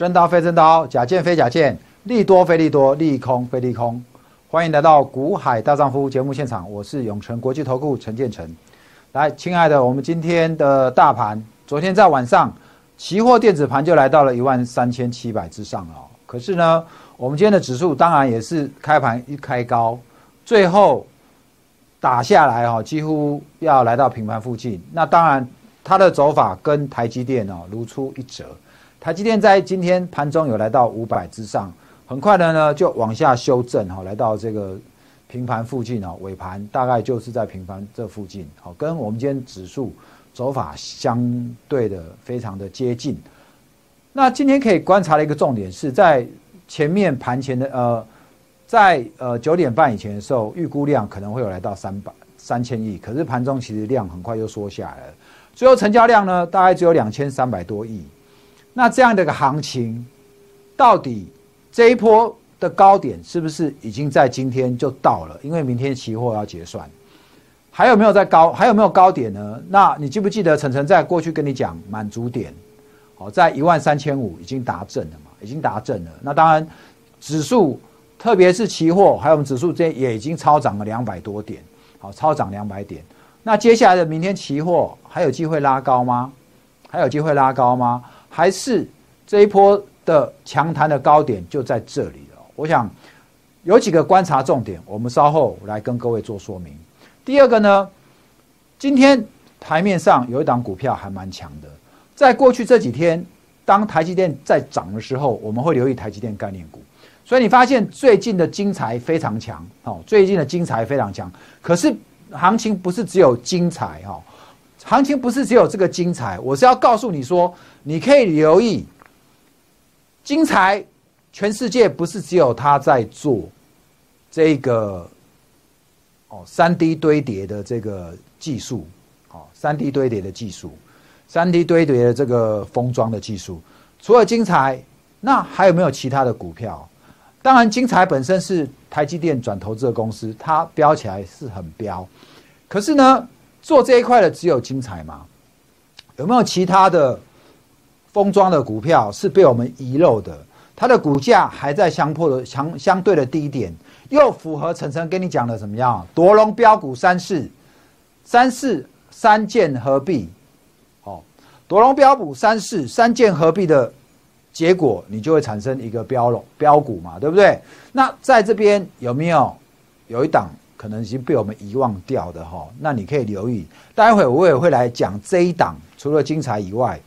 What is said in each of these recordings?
真刀非真刀，假剑非假剑，利多非利多，利空非利空。欢迎来到股海大丈夫节目现场，我是永诚国际投顾陈建成。来，亲爱的，我们今天的大盘，昨天在晚上，期货电子盘就来到了一万三千七百之上了。可是呢，我们今天的指数当然也是开盘一开高，最后打下来哈，几乎要来到平盘附近。那当然。它的走法跟台积电哦如出一辙，台积电在今天盘中有来到五百之上，很快的呢就往下修正哈，来到这个平盘附近哦，尾盘大概就是在平盘这附近，好，跟我们今天指数走法相对的非常的接近。那今天可以观察的一个重点是在前面盘前的呃，在呃九点半以前的时候，预估量可能会有来到三百三千亿，可是盘中其实量很快又缩下来了。最后成交量呢，大概只有两千三百多亿。那这样的一个行情，到底这一波的高点是不是已经在今天就到了？因为明天期货要结算，还有没有在高？还有没有高点呢？那你记不记得晨晨在过去跟你讲满足点？好，在一万三千五已经达正了嘛？已经达正了。那当然，指数特别是期货，还有我们指数这也已经超涨了两百多点。好，超涨两百点。那接下来的明天期货还有机会拉高吗？还有机会拉高吗？还是这一波的强弹的高点就在这里了？我想有几个观察重点，我们稍后来跟各位做说明。第二个呢，今天台面上有一档股票还蛮强的，在过去这几天，当台积电在涨的时候，我们会留意台积电概念股，所以你发现最近的精彩非常强哦，最近的精彩非常强，可是。行情不是只有精彩哈，行情不是只有这个精彩，我是要告诉你说，你可以留意精彩，全世界不是只有他在做这个哦，三 D 堆叠的这个技术，哦，三 D 堆叠的技术，三 D 堆叠的这个封装的技术，除了精彩，那还有没有其他的股票？当然，精彩本身是台积电转投资的公司，它标起来是很标。可是呢，做这一块的只有精彩吗？有没有其他的封装的股票是被我们遗漏的？它的股价还在相破的相相对的低点，又符合晨晨跟你讲的怎么样？夺龙标股三四三四三剑合璧，哦，夺龙标股三四三剑合璧的。结果你就会产生一个标龙标股嘛，对不对？那在这边有没有有一档可能已经被我们遗忘掉的哈？那你可以留意，待会我也会来讲这一档，除了精彩以外，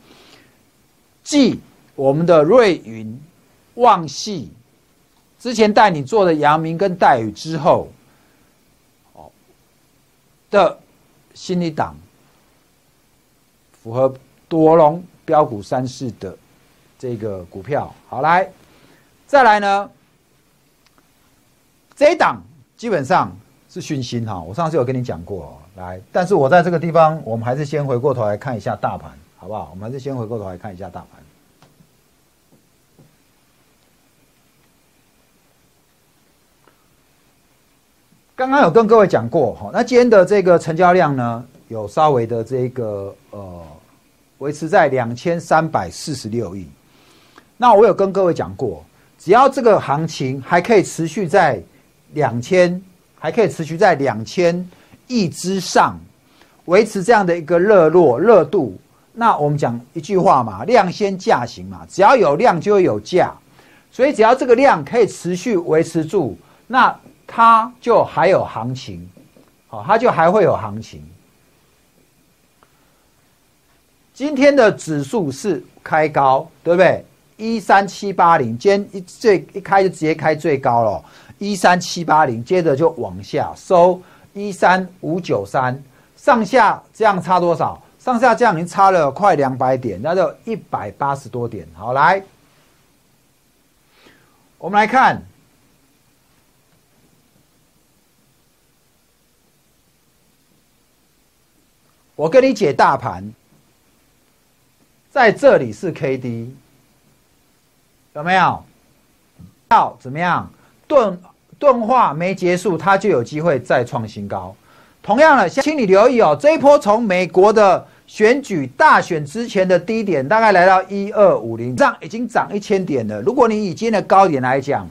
继我们的瑞云、旺系之前带你做的阳明跟戴宇之后，哦的新一档符合多龙标股三市的。这个股票好来，再来呢？这一档基本上是讯息哈，我上次有跟你讲过来，但是我在这个地方，我们还是先回过头来看一下大盘，好不好？我们还是先回过头来看一下大盘。刚刚有跟各位讲过哈，那今天的这个成交量呢，有稍微的这个呃，维持在两千三百四十六亿。那我有跟各位讲过，只要这个行情还可以持续在两千，还可以持续在两千亿之上，维持这样的一个热络热度。那我们讲一句话嘛，量先价行嘛，只要有量就会有价，所以只要这个量可以持续维持住，那它就还有行情，好，它就还会有行情。今天的指数是开高，对不对？一三七八零，今天一最一开就直接开最高了，一三七八零，接着就往下收一三五九三，上下这样差多少？上下这样已经差了快两百点，那就一百八十多点。好，来，我们来看，我跟你解大盘，在这里是 K D。有没有？要怎么样？钝钝化没结束，它就有机会再创新高。同样的，请你留意哦，这一波从美国的选举大选之前的低点大概来到一二五零，这样已经涨一千点了。如果你以今天的高点来讲，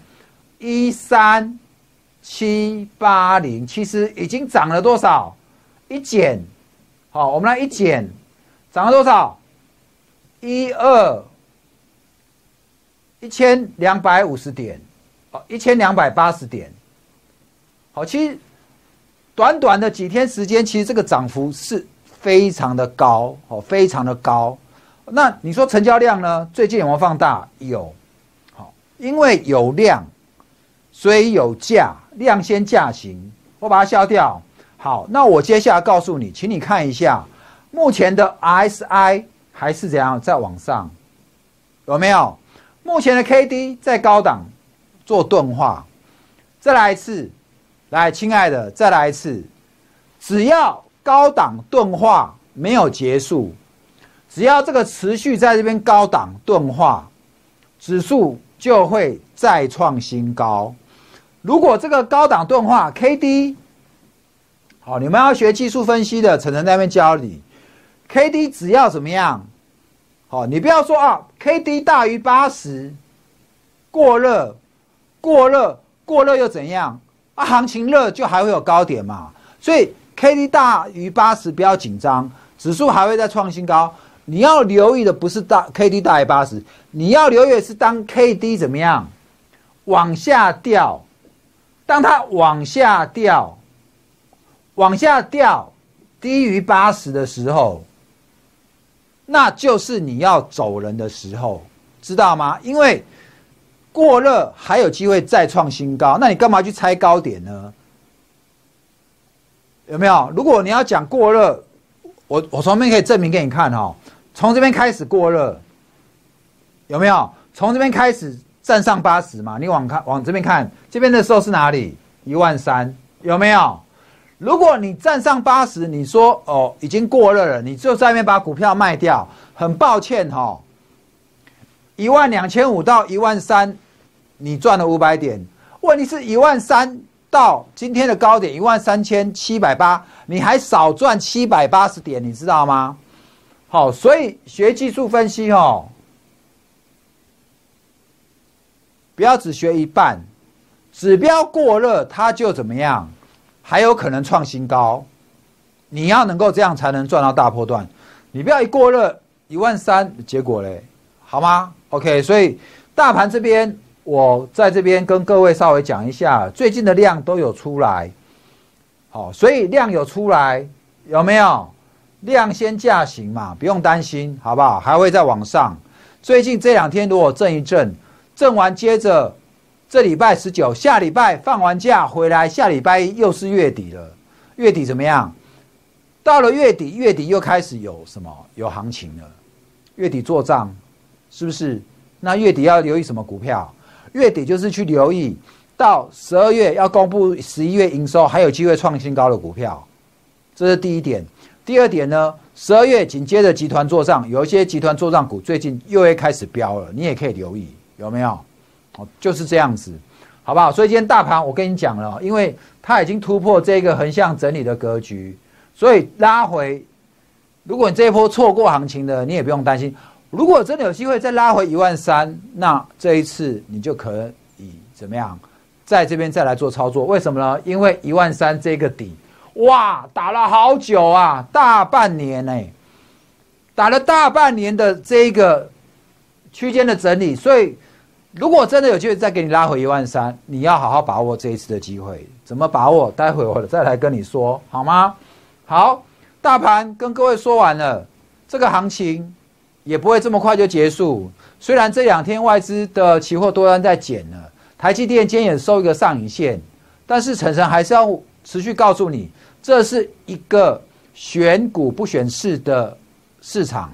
一三七八零，其实已经涨了多少？一减，好，我们来一减，涨了多少？一二一千两百五十点，好，一千两百八十点，好，其实短短的几天时间，其实这个涨幅是。非常的高哦，非常的高。那你说成交量呢？最近有没有放大？有。好，因为有量，所以有价，量先价行。我把它消掉。好，那我接下来告诉你，请你看一下，目前的 S I 还是怎样在往上，有没有？目前的 KD 在高档做钝化。再来一次，来，亲爱的，再来一次，只要。高档钝化没有结束，只要这个持续在这边高档钝化，指数就会再创新高。如果这个高档钝化 K D，好，你们要学技术分析的，陈晨那边教你，K D 只要怎么样？好，你不要说啊，K D 大于八十，过热，过热，过热又怎样？啊，行情热就还会有高点嘛，所以。K D 大于八十，不要紧张，指数还会再创新高。你要留意的不是大 K D 大于八十，你要留意的是当 K D 怎么样往下掉，当它往下掉，往下掉低于八十的时候，那就是你要走人的时候，知道吗？因为过热还有机会再创新高，那你干嘛去猜高点呢？有没有？如果你要讲过热，我我从这边可以证明给你看哈。从这边开始过热，有没有？从这边开始站上八十嘛？你往看往这边看，这边的时候是哪里？一万三，有没有？如果你站上八十，你说哦已经过热了，你就在那边把股票卖掉。很抱歉哈，一万两千五到一万三，你赚了五百点。问题是一万三。到今天的高点一万三千七百八，你还少赚七百八十点，你知道吗？好，所以学技术分析哦，不要只学一半，指标过热它就怎么样，还有可能创新高，你要能够这样才能赚到大波段，你不要一过热一万三，结果嘞，好吗？OK，所以大盘这边。我在这边跟各位稍微讲一下，最近的量都有出来，好，所以量有出来，有没有？量先价行嘛，不用担心，好不好？还会再往上。最近这两天如果震一震，震完接着这礼拜十九，下礼拜放完假回来，下礼拜又是月底了。月底怎么样？到了月底，月底又开始有什么？有行情了。月底做账，是不是？那月底要留意什么股票？月底就是去留意，到十二月要公布十一月营收，还有机会创新高的股票，这是第一点。第二点呢，十二月紧接着集团做账，有一些集团做账股最近又会开始飙了，你也可以留意，有没有？哦，就是这样子，好不好？所以今天大盘我跟你讲了，因为它已经突破这个横向整理的格局，所以拉回。如果你这一波错过行情的，你也不用担心。如果真的有机会再拉回一万三，那这一次你就可以怎么样，在这边再来做操作？为什么呢？因为一万三这个底，哇，打了好久啊，大半年呢，打了大半年的这个区间的整理，所以如果真的有机会再给你拉回一万三，你要好好把握这一次的机会。怎么把握？待会我再来跟你说，好吗？好，大盘跟各位说完了，这个行情。也不会这么快就结束。虽然这两天外资的期货多单在减了，台积电今天也收一个上影线，但是陈晨还是要持续告诉你，这是一个选股不选市的市场。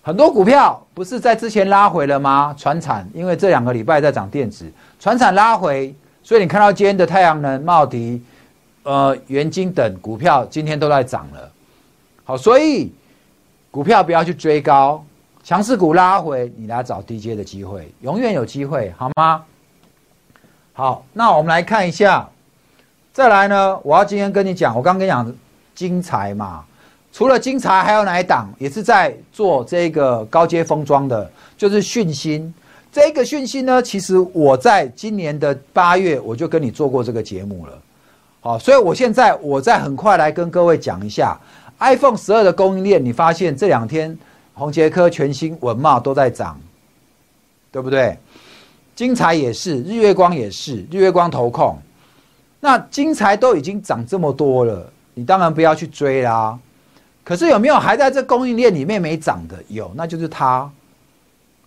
很多股票不是在之前拉回了吗？船产因为这两个礼拜在涨电子，船产拉回，所以你看到今天的太阳能、茂迪、呃元晶等股票今天都在涨了。好，所以股票不要去追高。强势股拉回，你来找低阶的机会，永远有机会，好吗？好，那我们来看一下，再来呢，我要今天跟你讲，我刚跟你讲，精彩嘛，除了金财，还有哪一档也是在做这个高阶封装的，就是讯芯。这个讯芯呢，其实我在今年的八月我就跟你做过这个节目了。好，所以我现在我再很快来跟各位讲一下 iPhone 十二的供应链。你发现这两天红杰科、全新、文茂都在涨，对不对？金财也是，日月光也是，日月光投控。那金财都已经涨这么多了，你当然不要去追啦。可是有没有还在这供应链里面没涨的？有，那就是它。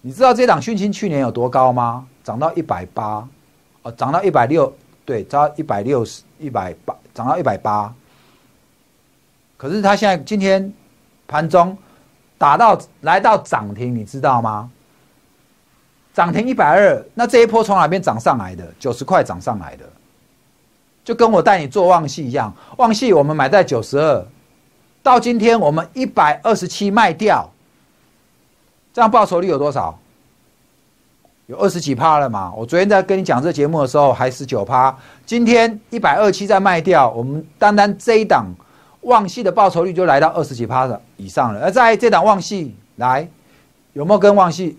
你知道这档讯芯去年有多高吗？涨到一百八，哦，涨到一百六。对，涨到一百六十一百八，涨到一百八。可是它现在今天盘中打到来到涨停，你知道吗？涨停一百二，那这一波从哪边涨上来的？九十块涨上来的，就跟我带你做旺系一样。旺系我们买在九十二，到今天我们一百二十七卖掉，这样报酬率有多少？有二十几趴了嘛？我昨天在跟你讲这节目的时候还十九趴，今天一百二七再卖掉，我们单单这一档旺系的报酬率就来到二十几趴的以上了。而在这档旺系来，有没有跟旺系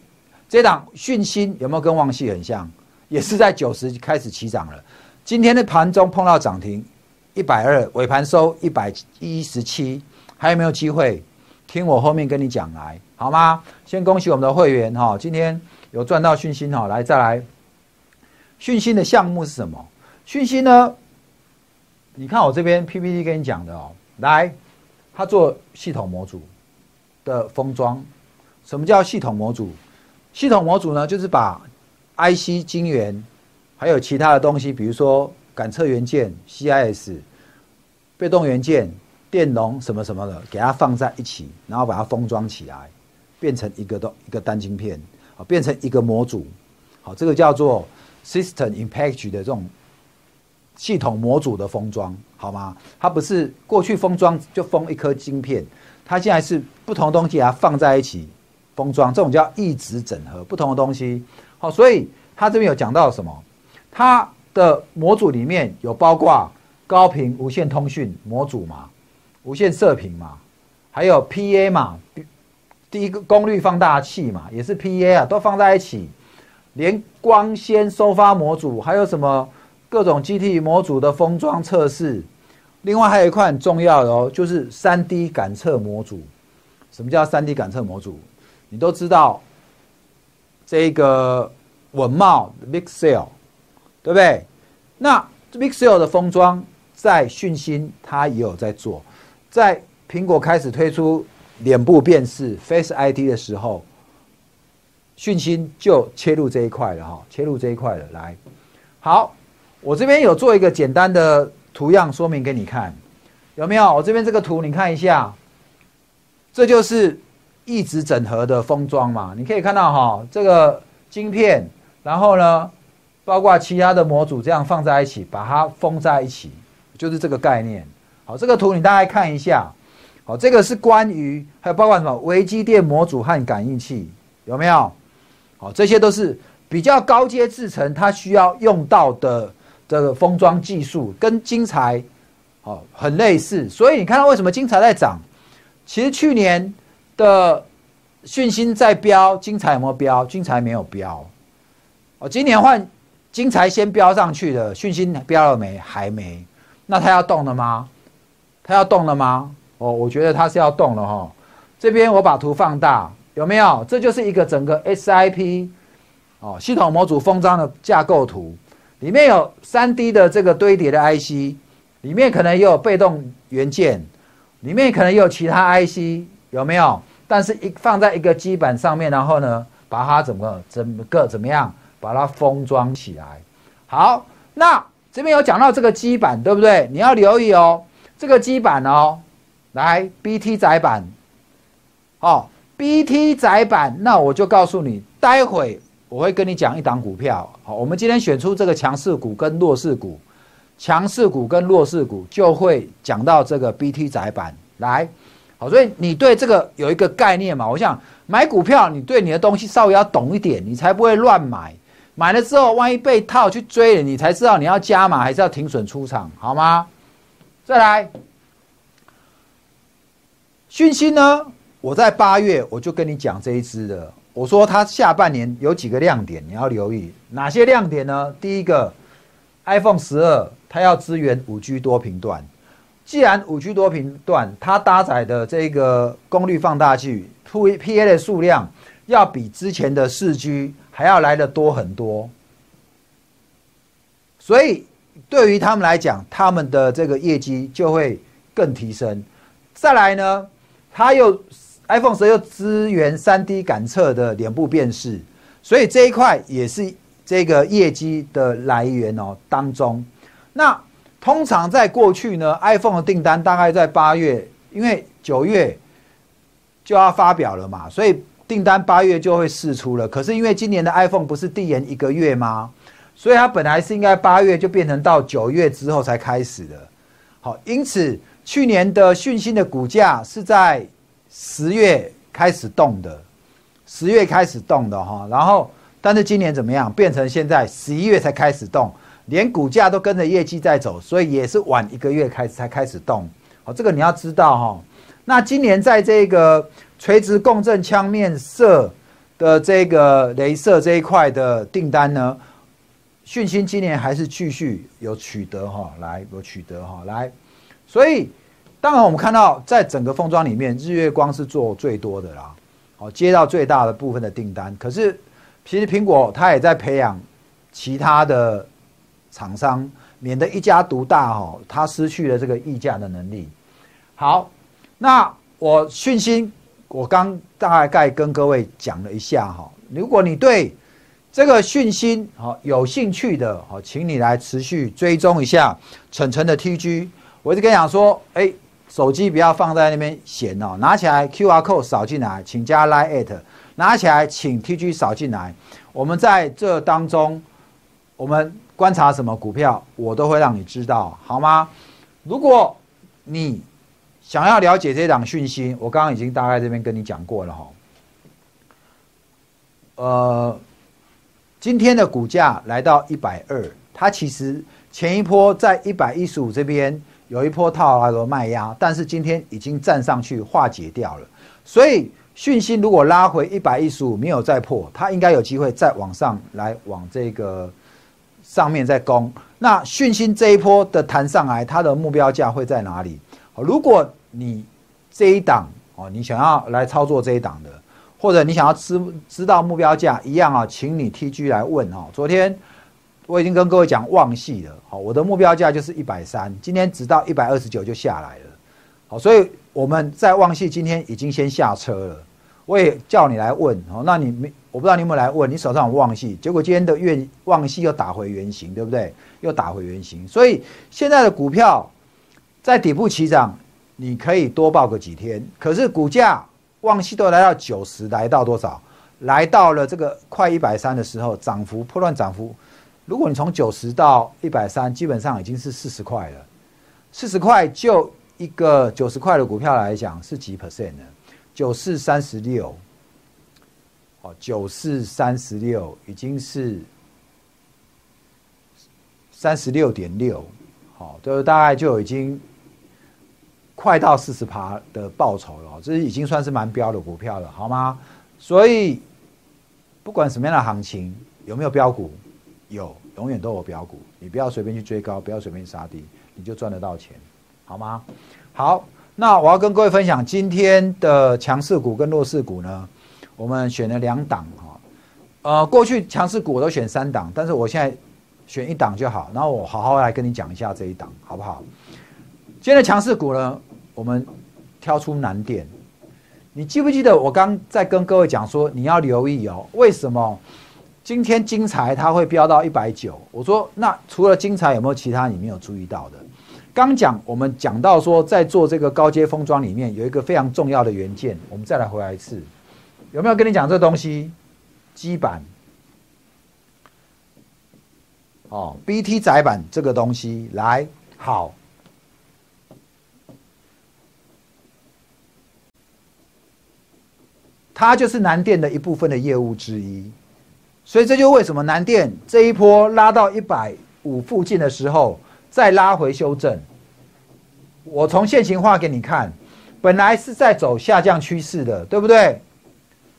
这档讯芯有没有跟旺系很像？也是在九十开始起涨了。今天的盘中碰到涨停一百二，尾盘收一百一十七，还有没有机会？听我后面跟你讲来好吗？先恭喜我们的会员哈，今天。有赚到讯息哈，来再来，讯息的项目是什么？讯息呢？你看我这边 PPT 跟你讲的哦，来，他做系统模组的封装。什么叫系统模组？系统模组呢，就是把 IC 晶圆还有其他的东西，比如说感测元件、CIS、被动元件、电容什么什么的，给它放在一起，然后把它封装起来，变成一个都一个单晶片。啊，变成一个模组，好，这个叫做 system in package 的这种系统模组的封装，好吗？它不是过去封装就封一颗晶片，它现在是不同东西它放在一起封装，这种叫异质整合，不同的东西。好，所以它这边有讲到什么？它的模组里面有包括高频无线通讯模组嘛，无线射频嘛，还有 PA 嘛。第一个功率放大器嘛，也是 PA 啊，都放在一起，连光纤收发模组，还有什么各种机体模组的封装测试。另外还有一块很重要的哦，就是三 D 感测模组。什么叫三 D 感测模组？你都知道，这个稳茂 Mixel，对不对？那 Mixel 的封装在讯芯它也有在做，在苹果开始推出。脸部辨识 Face ID 的时候，讯芯就切入这一块了哈，切入这一块了。来，好，我这边有做一个简单的图样说明给你看，有没有？我这边这个图你看一下，这就是一直整合的封装嘛。你可以看到哈，这个晶片，然后呢，包括其他的模组这样放在一起，把它封在一起，就是这个概念。好，这个图你大概看一下。好，这个是关于还有包括什么微机电模组和感应器有没有？好，这些都是比较高阶制程，它需要用到的这个封装技术，跟晶材哦很类似。所以你看到为什么晶材在涨？其实去年的讯芯在飙，晶材有没有飙？晶材没有飙。哦，今年换晶材先飙上去的，讯芯飙了没？还没。那它要动了吗？它要动了吗？哦，我觉得它是要动了哈。这边我把图放大，有没有？这就是一个整个 SIP 哦系统模组封装的架构图，里面有三 D 的这个堆叠的 IC，里面可能也有被动元件，里面可能也有其他 IC，有没有？但是一放在一个基板上面，然后呢，把它怎么整个怎么样，把它封装起来。好，那这边有讲到这个基板，对不对？你要留意哦，这个基板哦。来，BT 窄板，哦，BT 窄板，那我就告诉你，待会我会跟你讲一档股票。好，我们今天选出这个强势股跟弱势股，强势股跟弱势股就会讲到这个 BT 窄板。来，好，所以你对这个有一个概念嘛？我想买股票，你对你的东西稍微要懂一点，你才不会乱买。买了之后，万一被套去追了，你才知道你要加码还是要停损出场，好吗？再来。讯息呢，我在八月我就跟你讲这一支的，我说它下半年有几个亮点，你要留意哪些亮点呢？第一个，iPhone 十二它要支援五 G 多频段，既然五 G 多频段它搭载的这个功率放大器 P P A 的数量要比之前的四 G 还要来的多很多，所以对于他们来讲，他们的这个业绩就会更提升。再来呢，它又 iPhone 十又支援三 D 感测的脸部辨识，所以这一块也是这个业绩的来源哦当中。那通常在过去呢，iPhone 的订单大概在八月，因为九月就要发表了嘛，所以订单八月就会释出了。可是因为今年的 iPhone 不是递延一个月吗？所以它本来是应该八月就变成到九月之后才开始的。好，因此。去年的讯息的股价是在十月开始动的，十月开始动的哈，然后但是今年怎么样？变成现在十一月才开始动，连股价都跟着业绩在走，所以也是晚一个月开始才开始动。好，这个你要知道哈。那今年在这个垂直共振枪面射的这个镭射这一块的订单呢，讯星今年还是继续有取得哈，来有取得哈，来。所以，当然我们看到，在整个封装里面，日月光是做最多的啦，好接到最大的部分的订单。可是，其实苹果它也在培养其他的厂商，免得一家独大哈，它失去了这个议价的能力。好，那我讯息，我刚大概跟各位讲了一下哈，如果你对这个讯息好有兴趣的，好，请你来持续追踪一下晨晨的 TG。我就跟你讲说，哎，手机不要放在那边闲哦，拿起来 Q R code 扫进来，请加 Line at，拿起来请 T G 扫进来。我们在这当中，我们观察什么股票，我都会让你知道，好吗？如果你想要了解这档讯息，我刚刚已经大概这边跟你讲过了哈。呃，今天的股价来到一百二，它其实前一波在一百一十五这边。有一波套牢的卖压，但是今天已经站上去化解掉了，所以讯息如果拉回一百一十五没有再破，它应该有机会再往上来往这个上面再攻。那讯息这一波的弹上来，它的目标价会在哪里？如果你这一档哦，你想要来操作这一档的，或者你想要知知道目标价一样啊，请你 T G 来问哈。昨天。我已经跟各位讲旺系了，好，我的目标价就是一百三，今天只到一百二十九就下来了，好，所以我们在旺系今天已经先下车了。我也叫你来问，好，那你没，我不知道你有没有来问，你手上有旺系，结果今天的愿旺系又打回原形，对不对？又打回原形，所以现在的股票在底部起涨，你可以多报个几天，可是股价旺系都来到九十，来到多少？来到了这个快一百三的时候，涨幅破乱涨幅。如果你从九十到一百三，基本上已经是四十块了。四十块就一个九十块的股票来讲，是几 percent 呢？九四三十六，哦，九四三十六已经是三十六点六，好，都大概就已经快到四十趴的报酬了。这已经算是蛮标的股票了，好吗？所以不管什么样的行情，有没有标股？有，永远都有标股，你不要随便去追高，不要随便杀低，你就赚得到钱，好吗？好，那我要跟各位分享今天的强势股跟弱势股呢，我们选了两档哈，呃，过去强势股我都选三档，但是我现在选一档就好，然后我好好来跟你讲一下这一档，好不好？今天的强势股呢，我们挑出难点，你记不记得我刚在跟各位讲说，你要留意哦，为什么？今天金材它会飙到一百九，我说那除了金材有没有其他你没有注意到的？刚讲我们讲到说在做这个高阶封装里面有一个非常重要的元件，我们再来回来一次，有没有跟你讲这东西？基板，哦，BT 载板这个东西来好，它就是南电的一部分的业务之一。所以这就为什么南电这一波拉到一百五附近的时候，再拉回修正。我从现行画给你看，本来是在走下降趋势的，对不对？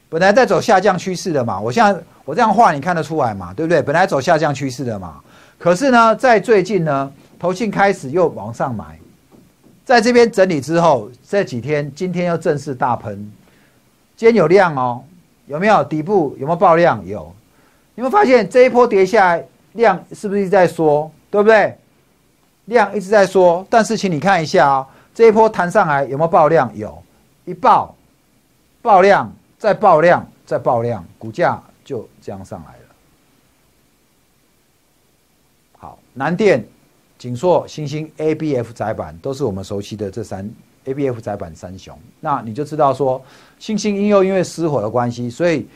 本来在走下降趋势的嘛，我现在我这样画你看得出来嘛，对不对？本来走下降趋势的嘛，可是呢，在最近呢，投信开始又往上买，在这边整理之后，这几天今天又正式大喷，今天有量哦，有没有底部有没有爆量？有，有没有发现这一波跌下来量是不是一直在缩，对不对？量一直在缩，但是请你看一下啊，这一波弹上来有没有爆量？有，一爆爆量。再爆量，再爆量，股价就这样上来了。好，南电、锦硕、星星、A、B、F 窄板都是我们熟悉的这三 A、B、F 窄板三雄。那你就知道说，星星因又因为失火的关系，所以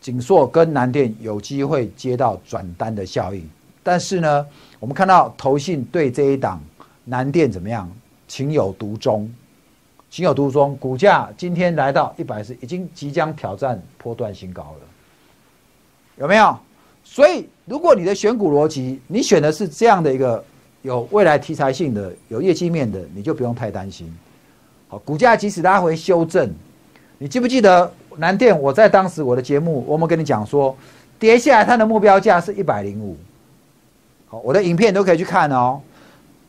锦硕跟南电有机会接到转单的效应。但是呢，我们看到投信对这一档南电怎么样，情有独钟。情有独钟，股价今天来到一百四，已经即将挑战波段新高了，有没有？所以，如果你的选股逻辑，你选的是这样的一个有未来题材性的、有业绩面的，你就不用太担心。好，股价即使拉回修正，你记不记得南电？我在当时我的节目，我们跟你讲说，跌下来它的目标价是一百零五。好，我的影片都可以去看哦。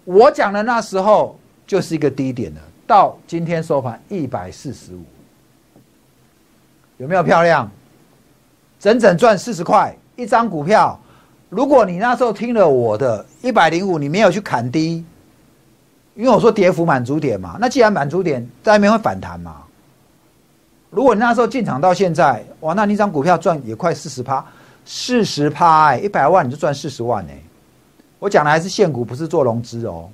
我讲的那时候就是一个低点了。到今天收盘一百四十五，有没有漂亮？整整赚四十块一张股票。如果你那时候听了我的一百零五，你没有去砍低，因为我说跌幅满足点嘛。那既然满足点在那边会反弹嘛。如果你那时候进场到现在，哇，那你张股票赚也快四十趴，四十趴哎，一百万你就赚四十万哎。我讲的还是现股，不是做融资哦。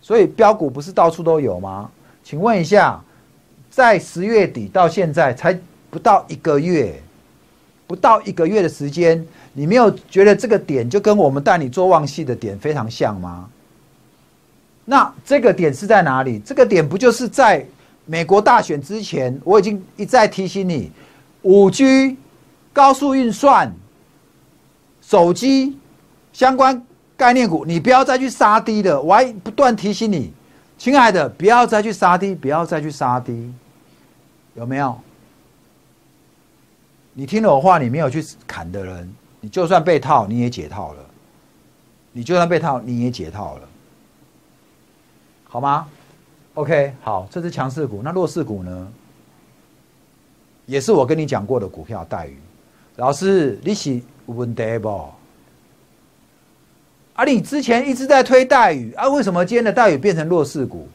所以标股不是到处都有吗？请问一下，在十月底到现在才不到一个月，不到一个月的时间，你没有觉得这个点就跟我们带你做旺系的点非常像吗？那这个点是在哪里？这个点不就是在美国大选之前？我已经一再提醒你，五 G、高速运算、手机相关。概念股，你不要再去杀低了。我还不断提醒你，亲爱的，不要再去杀低，不要再去杀低，有没有？你听了我话，你没有去砍的人，你就算被套，你也解套了。你就算被套，你也解套了，好吗？OK，好，这是强势股。那弱势股呢？也是我跟你讲过的股票，待遇。老师，你是问题不？而你之前一直在推待遇啊，为什么今天的待遇变成弱势股？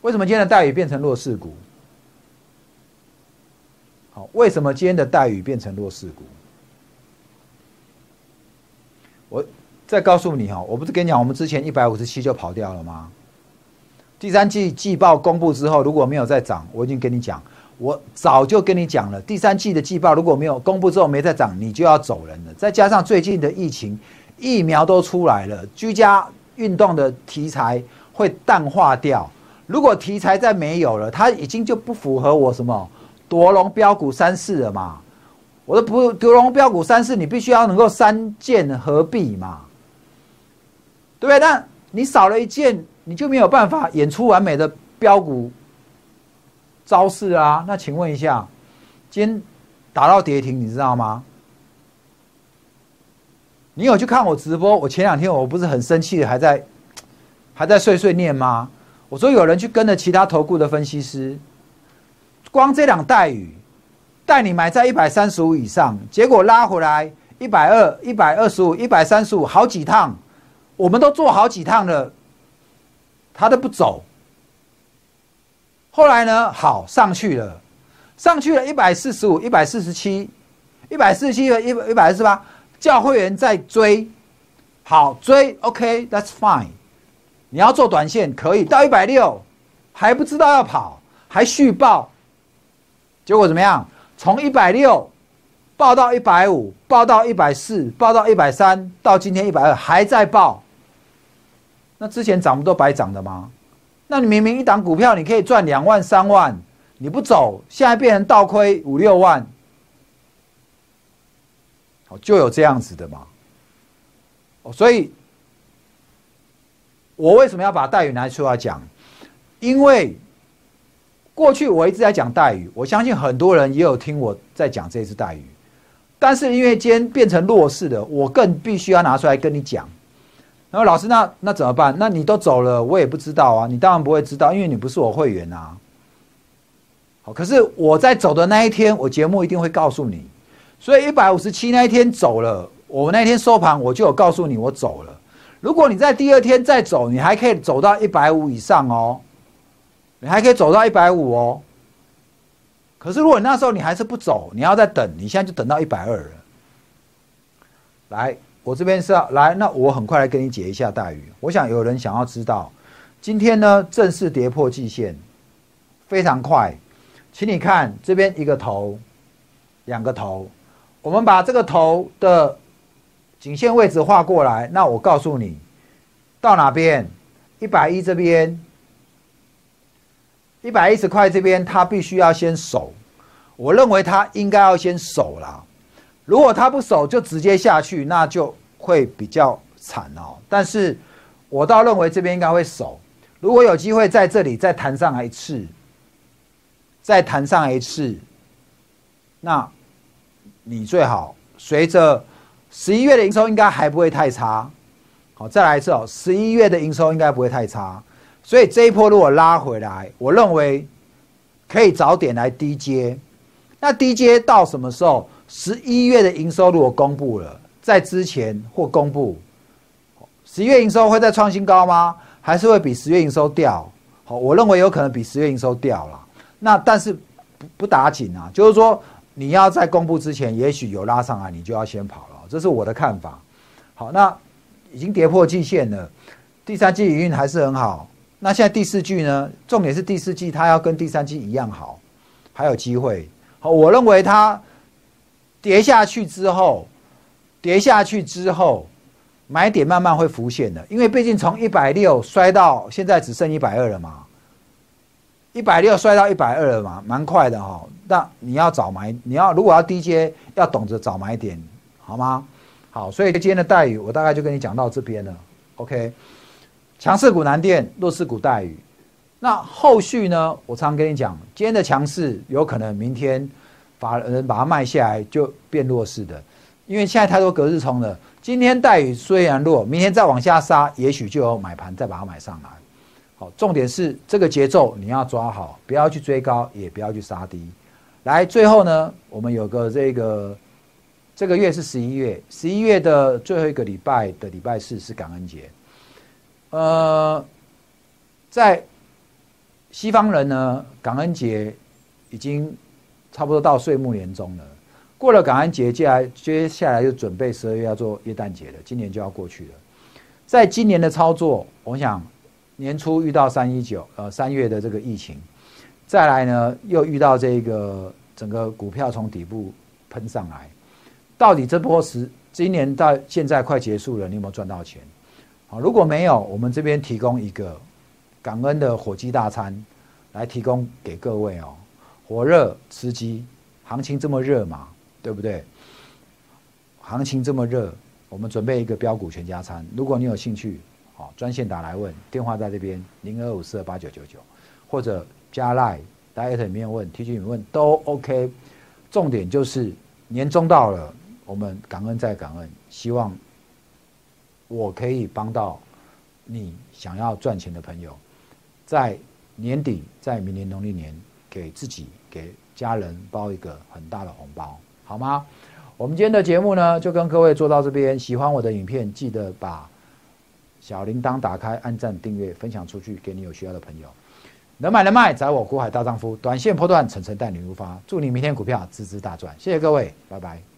为什么今天的待遇变成弱势股？好，为什么今天的待遇变成弱势股？我再告诉你哈，我不是跟你讲，我们之前一百五十七就跑掉了吗？第三季季报公布之后，如果没有再涨，我已经跟你讲，我早就跟你讲了，第三季的季报如果没有公布之后没再涨，你就要走人了。再加上最近的疫情。疫苗都出来了，居家运动的题材会淡化掉。如果题材再没有了，它已经就不符合我什么夺龙标股三四了嘛？我的不夺龙标股三四，你必须要能够三件合璧嘛，对不对？那你少了一件，你就没有办法演出完美的标股招式啊。那请问一下，今天打到跌停，你知道吗？你有去看我直播？我前两天我不是很生气，还在还在碎碎念吗？我说有人去跟着其他投顾的分析师，光这两待遇带你买在一百三十五以上，结果拉回来一百二、一百二十五、一百三十五，好几趟，我们都做好几趟了，他都不走。后来呢，好上去了，上去了一百四十五、一百四十七、一百四十七和一一百二十八。叫会员在追，好追，OK，That's fine。你要做短线可以到一百六，还不知道要跑，还续报，结果怎么样？从一百六报到一百五，报到一百四，报到一百三，到今天一百二还在报。那之前涨不都白涨的吗？那你明明一档股票你可以赚两万三万，你不走，现在变成倒亏五六万。哦，就有这样子的嘛，哦，所以，我为什么要把待遇拿出来讲？因为过去我一直在讲待遇，我相信很多人也有听我在讲这次待遇，但是因为今天变成弱势的，我更必须要拿出来跟你讲。然后老师，那那怎么办？那你都走了，我也不知道啊。你当然不会知道，因为你不是我会员啊。好，可是我在走的那一天，我节目一定会告诉你。所以一百五十七那一天走了，我那天收盘我就有告诉你我走了。如果你在第二天再走，你还可以走到一百五以上哦，你还可以走到一百五哦。可是如果你那时候你还是不走，你要再等，你现在就等到一百二了。来。我这边是要来，那我很快来跟你解一下待遇。我想有人想要知道，今天呢正式跌破季线，非常快，请你看这边一个头，两个头，我们把这个头的颈线位置画过来。那我告诉你，到哪边？一百一这边，一百一十块这边，它必须要先守。我认为它应该要先守了。如果他不守，就直接下去，那就会比较惨哦。但是，我倒认为这边应该会守。如果有机会在这里再弹上来一次，再弹上来一次，那你最好随着十一月的营收应该还不会太差。好，再来一次哦，十一月的营收应该不会太差。所以这一波如果拉回来，我认为可以早点来低接。那低接到什么时候？十一月的营收如果公布了，在之前或公布，十一月营收会再创新高吗？还是会比十月营收掉？好，我认为有可能比十月营收掉了。那但是不不打紧啊，就是说你要在公布之前，也许有拉上来，你就要先跑了。这是我的看法。好，那已经跌破季线了，第三季营运还是很好。那现在第四季呢？重点是第四季它要跟第三季一样好，还有机会。好，我认为它。跌下去之后，跌下去之后，买点慢慢会浮现的。因为毕竟从一百六摔到现在只剩一百二了嘛，一百六摔到一百二了嘛，蛮快的哈。那你要找买，你要如果要低阶，要懂得找买点，好吗？好，所以今天的待遇我大概就跟你讲到这边了。OK，强势股难电，弱势股待遇。那后续呢？我常跟你讲，今天的强势有可能明天。法人把它卖下来就变弱势的，因为现在太多隔日冲了。今天待遇虽然弱，明天再往下杀，也许就有买盘再把它买上来。好，重点是这个节奏你要抓好，不要去追高，也不要去杀低。来，最后呢，我们有个这个这个月是十一月，十一月的最后一个礼拜的礼拜四是感恩节。呃，在西方人呢，感恩节已经。差不多到岁末年终了，过了感恩节，接下来接下来就准备十二月要做耶诞节了，今年就要过去了。在今年的操作，我想年初遇到三一九呃三月的这个疫情，再来呢又遇到这个整个股票从底部喷上来，到底这波时今年到现在快结束了，你有没有赚到钱？好，如果没有，我们这边提供一个感恩的火鸡大餐来提供给各位哦。火热吃鸡，行情这么热嘛，对不对？行情这么热，我们准备一个标股全家餐。如果你有兴趣，好，专线打来问，电话在这边零二五四二八九九九，或者加赖大家里面问，提取问都 OK。重点就是年终到了，我们感恩再感恩，希望我可以帮到你想要赚钱的朋友，在年底，在明年农历年给自己。给家人包一个很大的红包，好吗？我们今天的节目呢，就跟各位做到这边。喜欢我的影片，记得把小铃铛打开，按赞、订阅、分享出去，给你有需要的朋友。能买能卖，找我股海大丈夫。短线破断，层层带你如发。祝你明天股票支支大赚。谢谢各位，拜拜。